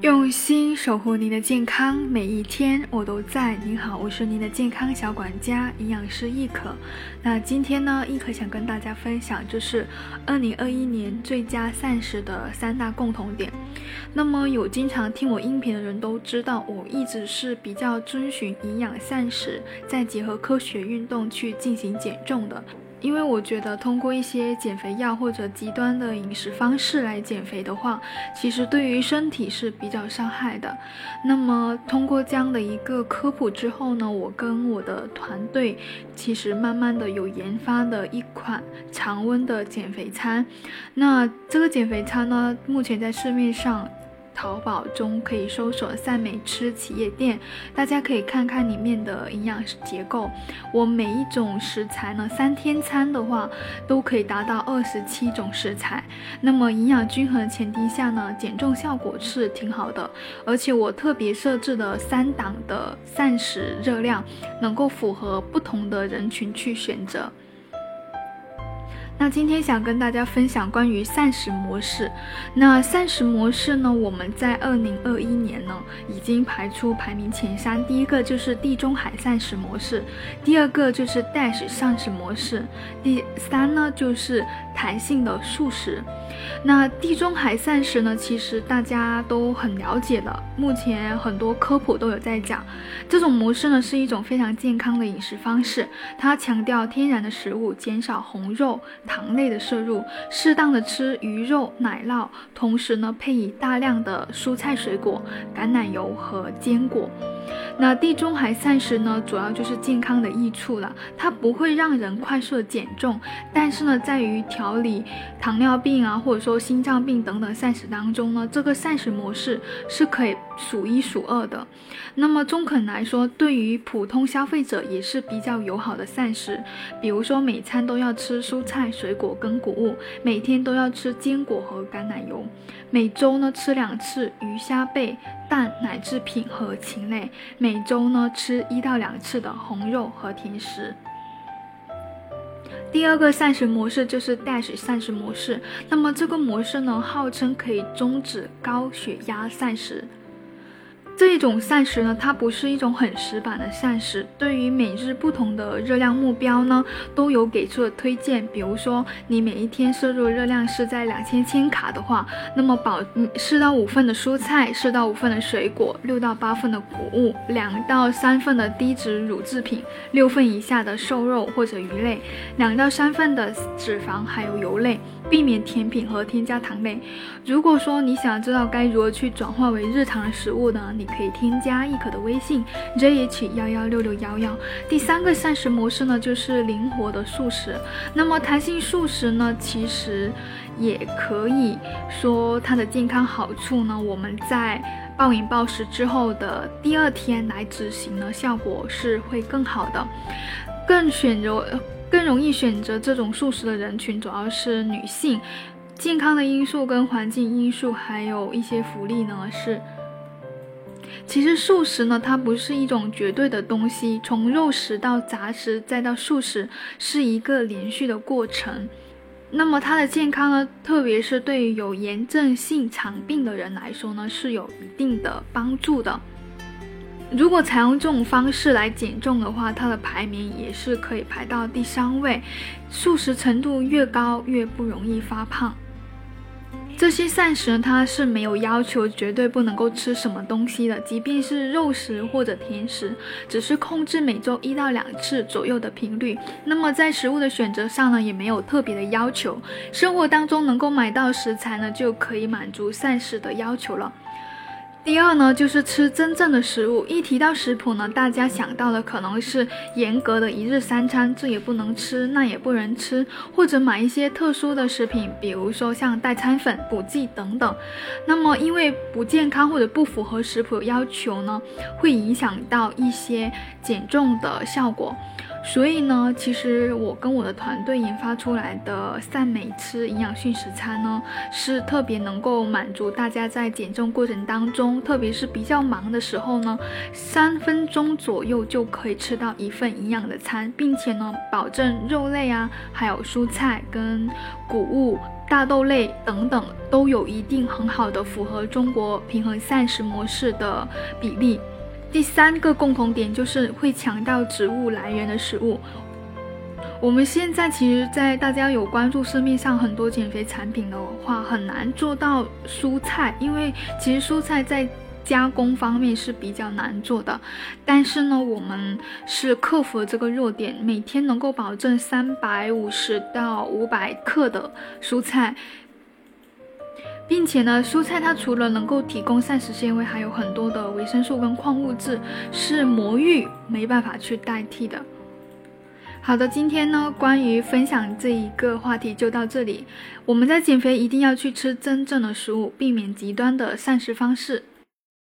用心守护您的健康，每一天我都在。您好，我是您的健康小管家，营养师易可。那今天呢，易可想跟大家分享，就是二零二一年最佳膳食的三大共同点。那么有经常听我音频的人都知道，我一直是比较遵循营养膳食，再结合科学运动去进行减重的。因为我觉得通过一些减肥药或者极端的饮食方式来减肥的话，其实对于身体是比较伤害的。那么通过这样的一个科普之后呢，我跟我的团队其实慢慢的有研发的一款常温的减肥餐。那这个减肥餐呢，目前在市面上。淘宝中可以搜索“赛美吃企业店”，大家可以看看里面的营养结构。我每一种食材呢，三天餐的话都可以达到二十七种食材。那么营养均衡的前提下呢，减重效果是挺好的。而且我特别设置的三档的膳食热量，能够符合不同的人群去选择。那今天想跟大家分享关于膳食模式。那膳食模式呢，我们在二零二一年呢已经排出排名前三。第一个就是地中海膳食模式，第二个就是 Dash 膳食模式，第三呢就是弹性的素食。那地中海膳食呢，其实大家都很了解的，目前很多科普都有在讲。这种模式呢是一种非常健康的饮食方式，它强调天然的食物，减少红肉。糖类的摄入，适当的吃鱼肉、奶酪，同时呢配以大量的蔬菜水果、橄榄油和坚果。那地中海膳食呢，主要就是健康的益处了，它不会让人快速的减重，但是呢，在于调理糖尿病啊，或者说心脏病等等膳食当中呢，这个膳食模式是可以数一数二的。那么中肯来说，对于普通消费者也是比较友好的膳食，比如说每餐都要吃蔬菜、水果跟谷物，每天都要吃坚果和橄榄油，每周呢吃两次鱼虾贝。蛋、奶制品和禽类，每周呢吃一到两次的红肉和甜食。第二个膳食模式就是 Dash 膳食模式，那么这个模式呢，号称可以终止高血压膳食。这一种膳食呢，它不是一种很死板的膳食。对于每日不同的热量目标呢，都有给出的推荐。比如说，你每一天摄入热量是在两千千卡的话，那么保四到五份的蔬菜，四到五份的水果，六到八份的谷物，两到三份的低脂乳制品，六份以下的瘦肉或者鱼类，两到三份的脂肪还有油类，避免甜品和添加糖类。如果说你想知道该如何去转化为日常的食物呢，你。可以添加易可的微信 jh 幺幺六六幺幺。第三个膳食模式呢，就是灵活的素食。那么弹性素食呢，其实也可以说它的健康好处呢，我们在暴饮暴食之后的第二天来执行呢，效果是会更好的。更选择更容易选择这种素食的人群，主要是女性。健康的因素跟环境因素，还有一些福利呢，是。其实素食呢，它不是一种绝对的东西，从肉食到杂食再到素食，是一个连续的过程。那么它的健康呢，特别是对于有炎症性肠病的人来说呢，是有一定的帮助的。如果采用这种方式来减重的话，它的排名也是可以排到第三位。素食程度越高，越不容易发胖。这些膳食呢，它是没有要求绝对不能够吃什么东西的，即便是肉食或者甜食，只是控制每周一到两次左右的频率。那么在食物的选择上呢，也没有特别的要求，生活当中能够买到食材呢，就可以满足膳食的要求了。第二呢，就是吃真正的食物。一提到食谱呢，大家想到的可能是严格的一日三餐，这也不能吃，那也不能吃，或者买一些特殊的食品，比如说像代餐粉、补剂等等。那么因为不健康或者不符合食谱要求呢，会影响到一些减重的效果。所以呢，其实我跟我的团队研发出来的善美吃营养训食餐呢，是特别能够满足大家在减重过程当中，特别是比较忙的时候呢，三分钟左右就可以吃到一份营养的餐，并且呢，保证肉类啊，还有蔬菜跟谷物、大豆类等等都有一定很好的符合中国平衡膳食模式的比例。第三个共同点就是会强调植物来源的食物。我们现在其实，在大家有关注市面上很多减肥产品的话，很难做到蔬菜，因为其实蔬菜在加工方面是比较难做的。但是呢，我们是克服了这个弱点，每天能够保证三百五十到五百克的蔬菜。并且呢，蔬菜它除了能够提供膳食纤维，还有很多的维生素跟矿物质，是魔芋没办法去代替的。好的，今天呢，关于分享这一个话题就到这里。我们在减肥一定要去吃真正的食物，避免极端的膳食方式。